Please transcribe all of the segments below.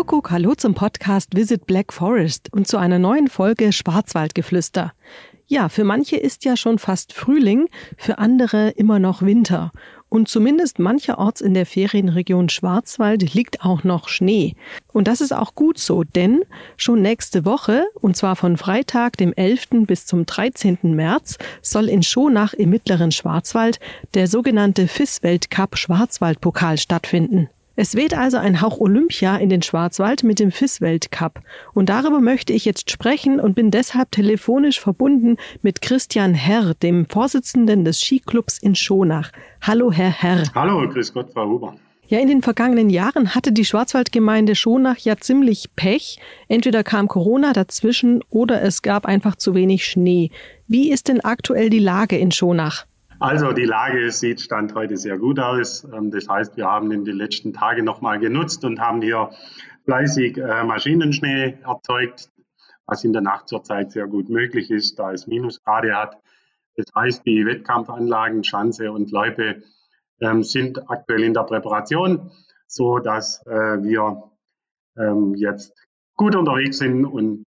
Kuckuck, hallo zum Podcast Visit Black Forest und zu einer neuen Folge Schwarzwaldgeflüster. Ja, für manche ist ja schon fast Frühling, für andere immer noch Winter. Und zumindest mancherorts in der Ferienregion Schwarzwald liegt auch noch Schnee. Und das ist auch gut so, denn schon nächste Woche, und zwar von Freitag, dem 11. bis zum 13. März, soll in Schonach im mittleren Schwarzwald der sogenannte FIS-Weltcup Schwarzwaldpokal stattfinden. Es weht also ein Hauch Olympia in den Schwarzwald mit dem FIS-Weltcup. Und darüber möchte ich jetzt sprechen und bin deshalb telefonisch verbunden mit Christian Herr, dem Vorsitzenden des Skiclubs in Schonach. Hallo, Herr Herr. Hallo, grüß Gott, Frau Huber. Ja, in den vergangenen Jahren hatte die Schwarzwaldgemeinde Schonach ja ziemlich Pech. Entweder kam Corona dazwischen oder es gab einfach zu wenig Schnee. Wie ist denn aktuell die Lage in Schonach? Also die Lage sieht Stand heute sehr gut aus. Ähm, das heißt, wir haben in den letzten Tagen nochmal genutzt und haben hier fleißig äh, Maschinenschnee erzeugt, was in der Nacht zurzeit sehr gut möglich ist, da es Minusgrade hat. Das heißt, die Wettkampfanlagen, Schanze und Loipe ähm, sind aktuell in der Präparation, so dass äh, wir ähm, jetzt gut unterwegs sind und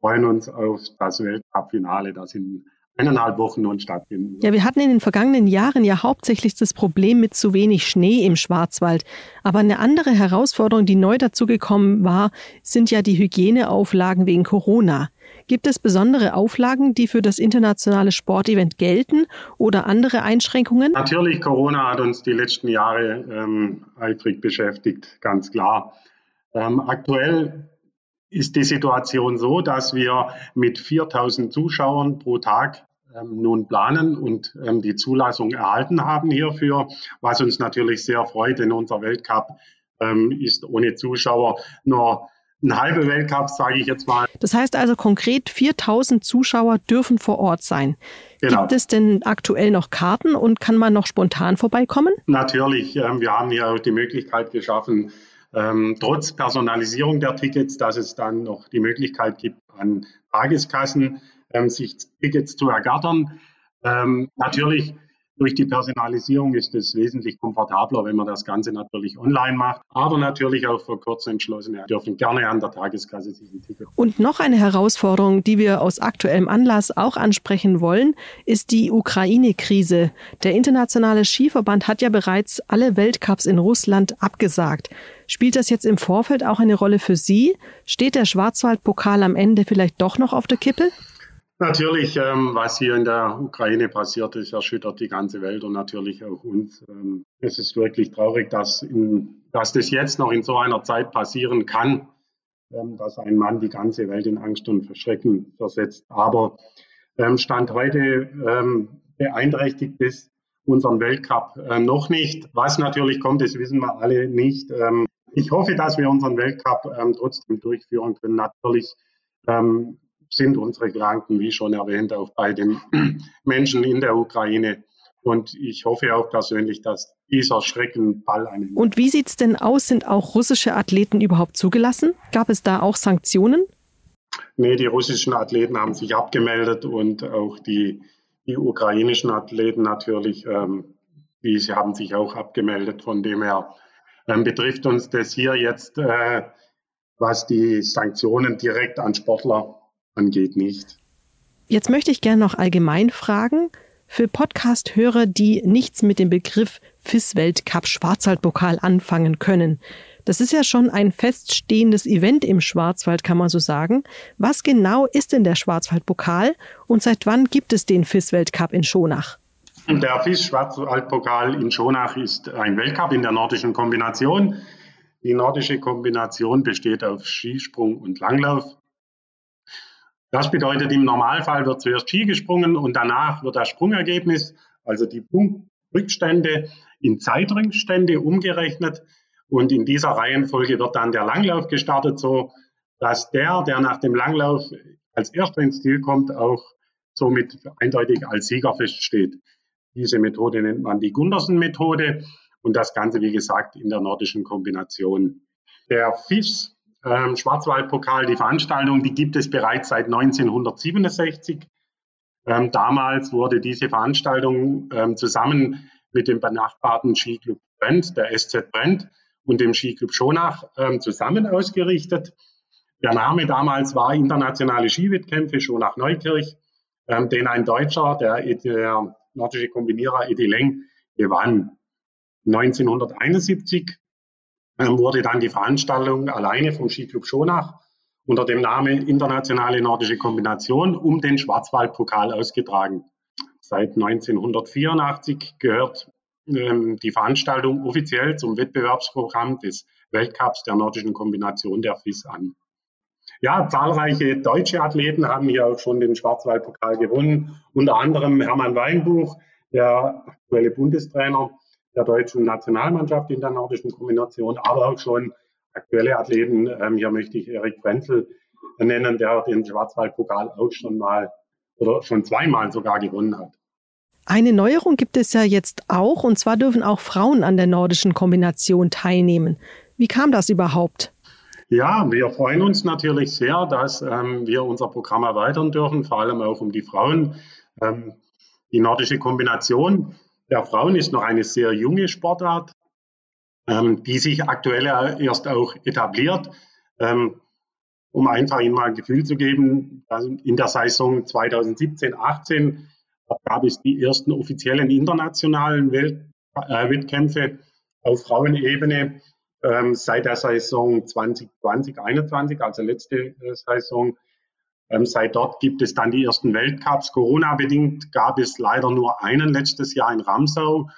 freuen uns auf das Weltcup-Finale, das in eineinhalb Wochen nun stattfinden. Ja, wir hatten in den vergangenen Jahren ja hauptsächlich das Problem mit zu wenig Schnee im Schwarzwald. Aber eine andere Herausforderung, die neu dazugekommen war, sind ja die Hygieneauflagen wegen Corona. Gibt es besondere Auflagen, die für das internationale Sportevent gelten oder andere Einschränkungen? Natürlich, Corona hat uns die letzten Jahre ähm, eifrig beschäftigt, ganz klar. Ähm, aktuell ist die Situation so, dass wir mit 4000 Zuschauern pro Tag nun planen und ähm, die Zulassung erhalten haben hierfür, was uns natürlich sehr freut, denn unser Weltcup ähm, ist ohne Zuschauer nur ein halber Weltcup, sage ich jetzt mal. Das heißt also konkret 4000 Zuschauer dürfen vor Ort sein. Genau. Gibt es denn aktuell noch Karten und kann man noch spontan vorbeikommen? Natürlich. Ähm, wir haben hier auch die Möglichkeit geschaffen, ähm, trotz Personalisierung der Tickets, dass es dann noch die Möglichkeit gibt, an Tageskassen ähm, sich Tickets zu ergattern. Ähm, natürlich durch die Personalisierung ist es wesentlich komfortabler, wenn man das Ganze natürlich online macht. Aber natürlich auch für Kurzentschlossene dürfen gerne an der Tageskasse sich ein Ticket. Und noch eine Herausforderung, die wir aus aktuellem Anlass auch ansprechen wollen, ist die Ukraine-Krise. Der internationale Skiverband hat ja bereits alle Weltcups in Russland abgesagt. Spielt das jetzt im Vorfeld auch eine Rolle für Sie? Steht der Schwarzwaldpokal am Ende vielleicht doch noch auf der Kippe? Natürlich, ähm, was hier in der Ukraine passiert ist, erschüttert die ganze Welt und natürlich auch uns. Ähm, es ist wirklich traurig, dass, in, dass das jetzt noch in so einer Zeit passieren kann, ähm, dass ein Mann die ganze Welt in Angst und Verschrecken versetzt. Aber ähm, Stand heute ähm, beeinträchtigt es unseren Weltcup äh, noch nicht. Was natürlich kommt, das wissen wir alle nicht. Ähm, ich hoffe, dass wir unseren Weltcup trotzdem durchführen können. Natürlich sind unsere Gedanken, wie schon erwähnt, auch bei den Menschen in der Ukraine. Und ich hoffe auch persönlich, dass dieser Schrecken bald einen. Und wie sieht es denn aus? Sind auch russische Athleten überhaupt zugelassen? Gab es da auch Sanktionen? Nee, die russischen Athleten haben sich abgemeldet und auch die, die ukrainischen Athleten natürlich, ähm, die sie haben sich auch abgemeldet. Von dem her ähm, betrifft uns das hier jetzt, äh, was die Sanktionen direkt an Sportler angeht, nicht. Jetzt möchte ich gerne noch allgemein fragen, für Podcast-Hörer, die nichts mit dem Begriff FIS-Weltcup Schwarzwaldpokal anfangen können. Das ist ja schon ein feststehendes Event im Schwarzwald, kann man so sagen. Was genau ist denn der Schwarzwaldpokal und seit wann gibt es den FIS-Weltcup in Schonach? Der FIS-Schwarzwaldpokal in Schonach ist ein Weltcup in der nordischen Kombination. Die nordische Kombination besteht auf Skisprung und Langlauf. Das bedeutet, im Normalfall wird zuerst Ski gesprungen und danach wird das Sprungergebnis, also die Punktrückstände, in Zeitrückstände umgerechnet. Und in dieser Reihenfolge wird dann der Langlauf gestartet, so dass der, der nach dem Langlauf als erster ins Ziel kommt, auch somit eindeutig als Sieger feststeht. Diese Methode nennt man die Gundersen-Methode und das Ganze, wie gesagt, in der nordischen Kombination. Der FIS ähm, Schwarzwaldpokal, die Veranstaltung, die gibt es bereits seit 1967. Ähm, damals wurde diese Veranstaltung ähm, zusammen mit dem benachbarten Skiclub Brent, der SZ Brent, und dem Skiclub Schonach ähm, zusammen ausgerichtet. Der Name damals war Internationale Skiwettkämpfe Schonach Neukirch, ähm, den ein Deutscher, der, der nordische Kombinierer Edi Leng, gewann. 1971 ähm, wurde dann die Veranstaltung alleine vom Skiclub Schonach unter dem Namen Internationale Nordische Kombination um den Schwarzwaldpokal ausgetragen. Seit 1984 gehört ähm, die Veranstaltung offiziell zum Wettbewerbsprogramm des Weltcups der nordischen Kombination der FIS an. Ja, zahlreiche deutsche Athleten haben hier auch schon den Schwarzwaldpokal gewonnen, unter anderem Hermann Weinbuch, der aktuelle Bundestrainer der deutschen Nationalmannschaft in der nordischen Kombination, aber auch schon aktuelle Athleten. Ähm, hier möchte ich Erik Frenzel nennen, der den Schwarzwaldpokal auch schon mal oder schon zweimal sogar gewonnen hat. Eine Neuerung gibt es ja jetzt auch, und zwar dürfen auch Frauen an der nordischen Kombination teilnehmen. Wie kam das überhaupt? Ja, wir freuen uns natürlich sehr, dass ähm, wir unser Programm erweitern dürfen, vor allem auch um die Frauen. Ähm, die nordische Kombination der Frauen ist noch eine sehr junge Sportart, ähm, die sich aktuell erst auch etabliert. Ähm, um einfach Ihnen mal ein Gefühl zu geben, in der Saison 2017, 18 gab es die ersten offiziellen internationalen Welt, äh, Wettkämpfe auf Frauenebene. Ähm, seit der Saison 2020, 2021, also letzte äh, Saison, ähm, seit dort gibt es dann die ersten Weltcups. Corona-bedingt gab es leider nur einen letztes Jahr in Ramsau.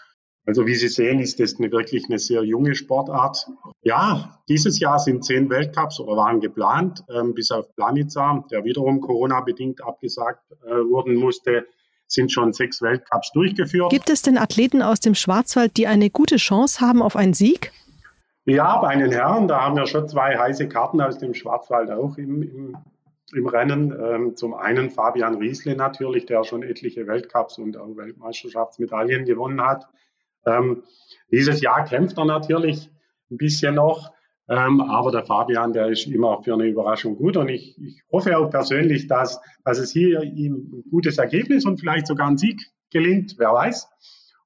Also wie Sie sehen, ist das eine, wirklich eine sehr junge Sportart. Ja, dieses Jahr sind zehn Weltcups oder waren geplant, ähm, bis auf Planica, der wiederum Corona-bedingt abgesagt äh, wurden musste, sind schon sechs Weltcups durchgeführt. Gibt es denn Athleten aus dem Schwarzwald, die eine gute Chance haben auf einen Sieg? Ja, bei den Herren, da haben wir schon zwei heiße Karten aus dem Schwarzwald auch im, im im Rennen. Ähm, zum einen Fabian Riesle natürlich, der schon etliche Weltcups und auch Weltmeisterschaftsmedaillen gewonnen hat. Ähm, dieses Jahr kämpft er natürlich ein bisschen noch, ähm, aber der Fabian, der ist immer für eine Überraschung gut und ich, ich hoffe auch persönlich, dass, dass es hier ihm ein gutes Ergebnis und vielleicht sogar ein Sieg gelingt, wer weiß.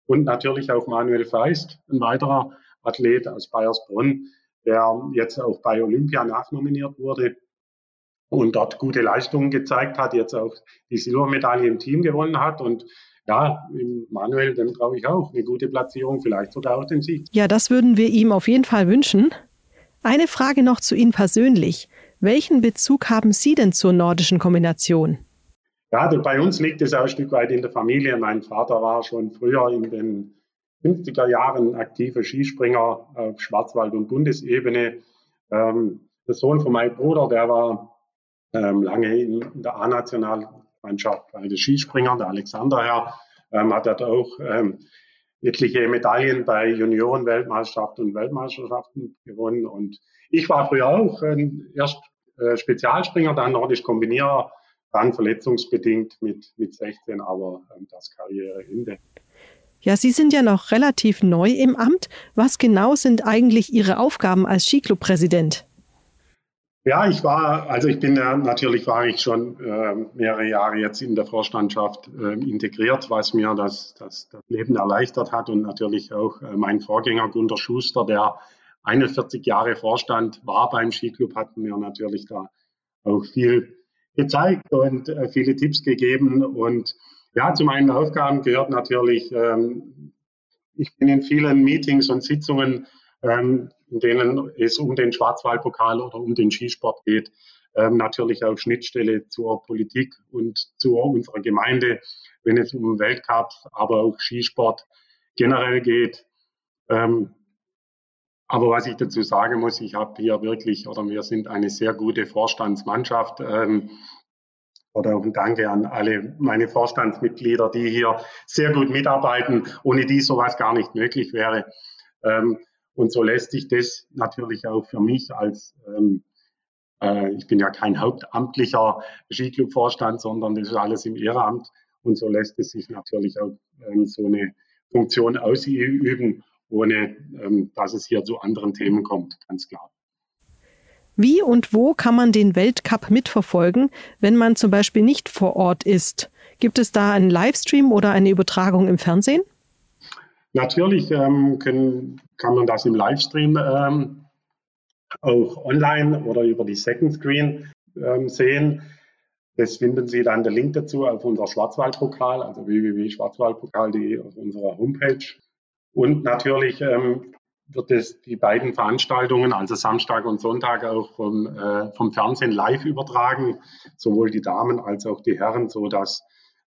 Und natürlich auch Manuel Feist, ein weiterer Athlet aus Bayersbronn, der jetzt auch bei Olympia nachnominiert wurde und dort gute Leistungen gezeigt hat, jetzt auch die Silbermedaille im Team gewonnen hat und ja, Manuel, dem traue ich auch eine gute Platzierung, vielleicht sogar auch den Sieg. Ja, das würden wir ihm auf jeden Fall wünschen. Eine Frage noch zu Ihnen persönlich. Welchen Bezug haben Sie denn zur nordischen Kombination? Ja, bei uns liegt es auch ein Stück weit in der Familie. Mein Vater war schon früher in den 50er Jahren aktiver Skispringer auf Schwarzwald- und Bundesebene. Ähm, der Sohn von meinem Bruder, der war ähm, lange in, der A-Nationalmannschaft bei den Skispringern, der Alexander Herr, ähm, hat dort auch ähm, etliche Medaillen bei Junioren-Weltmeisterschaften und Weltmeisterschaften gewonnen. Und ich war früher auch ähm, erst äh, Spezialspringer, dann nordisch Kombinierer, dann verletzungsbedingt mit, mit 16, aber ähm, das Karriereende. Ja, Sie sind ja noch relativ neu im Amt. Was genau sind eigentlich Ihre Aufgaben als Skiclub-Präsident? Ja, ich war, also ich bin ja, natürlich war ich schon äh, mehrere Jahre jetzt in der Vorstandschaft äh, integriert, was mir das, das, das Leben erleichtert hat und natürlich auch äh, mein Vorgänger Gunter Schuster, der 41 Jahre Vorstand war beim Skiclub, hat mir natürlich da auch viel gezeigt und äh, viele Tipps gegeben. Und ja, zu meinen Aufgaben gehört natürlich, ähm, ich bin in vielen Meetings und Sitzungen ähm, in denen es um den Schwarzwaldpokal oder um den Skisport geht, ähm, natürlich auch Schnittstelle zur Politik und zu unserer Gemeinde, wenn es um Weltcup, aber auch Skisport generell geht. Ähm, aber was ich dazu sagen muss, ich habe hier wirklich, oder wir sind eine sehr gute Vorstandsmannschaft. Ähm, oder auch ein Danke an alle meine Vorstandsmitglieder, die hier sehr gut mitarbeiten, ohne die sowas gar nicht möglich wäre. Ähm, und so lässt sich das natürlich auch für mich als, ähm, äh, ich bin ja kein hauptamtlicher Skiclub-Vorstand, sondern das ist alles im Ehrenamt. Und so lässt es sich natürlich auch ähm, so eine Funktion ausüben, ohne ähm, dass es hier zu anderen Themen kommt, ganz klar. Wie und wo kann man den Weltcup mitverfolgen, wenn man zum Beispiel nicht vor Ort ist? Gibt es da einen Livestream oder eine Übertragung im Fernsehen? Natürlich ähm, können, kann man das im Livestream ähm, auch online oder über die Second Screen ähm, sehen. Das finden Sie dann der Link dazu auf unser Schwarzwaldpokal, also www.schwarzwaldpokal.de auf unserer Homepage. Und natürlich ähm, wird es die beiden Veranstaltungen, also Samstag und Sonntag, auch vom, äh, vom Fernsehen live übertragen, sowohl die Damen als auch die Herren, so dass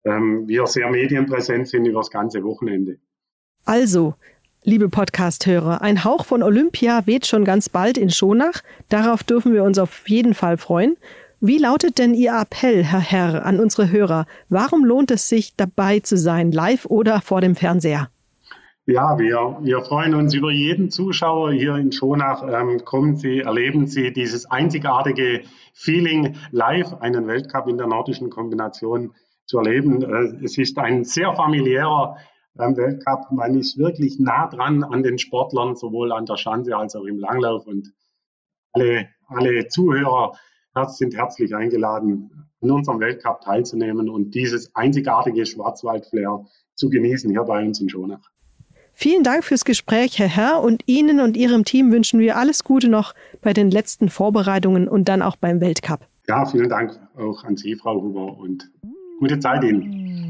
ähm, wir sehr medienpräsent sind über das ganze Wochenende. Also, liebe Podcast-Hörer, ein Hauch von Olympia weht schon ganz bald in Schonach. Darauf dürfen wir uns auf jeden Fall freuen. Wie lautet denn Ihr Appell, Herr Herr, an unsere Hörer? Warum lohnt es sich, dabei zu sein, live oder vor dem Fernseher? Ja, wir, wir freuen uns über jeden Zuschauer hier in Schonach. Ähm, kommen Sie, erleben Sie dieses einzigartige Feeling live, einen Weltcup in der nordischen Kombination zu erleben. Äh, es ist ein sehr familiärer ähm, Weltcup. Man ist wirklich nah dran an den Sportlern, sowohl an der Schanze als auch im Langlauf. Und alle, alle Zuhörer sind herzlich eingeladen, in unserem Weltcup teilzunehmen und dieses einzigartige Schwarzwald-Flair zu genießen hier bei uns in Schonach. Vielen Dank fürs Gespräch, Herr Herr, und Ihnen und Ihrem Team wünschen wir alles Gute noch bei den letzten Vorbereitungen und dann auch beim Weltcup. Ja, vielen Dank auch an Sie, Frau Huber, und gute Zeit Ihnen.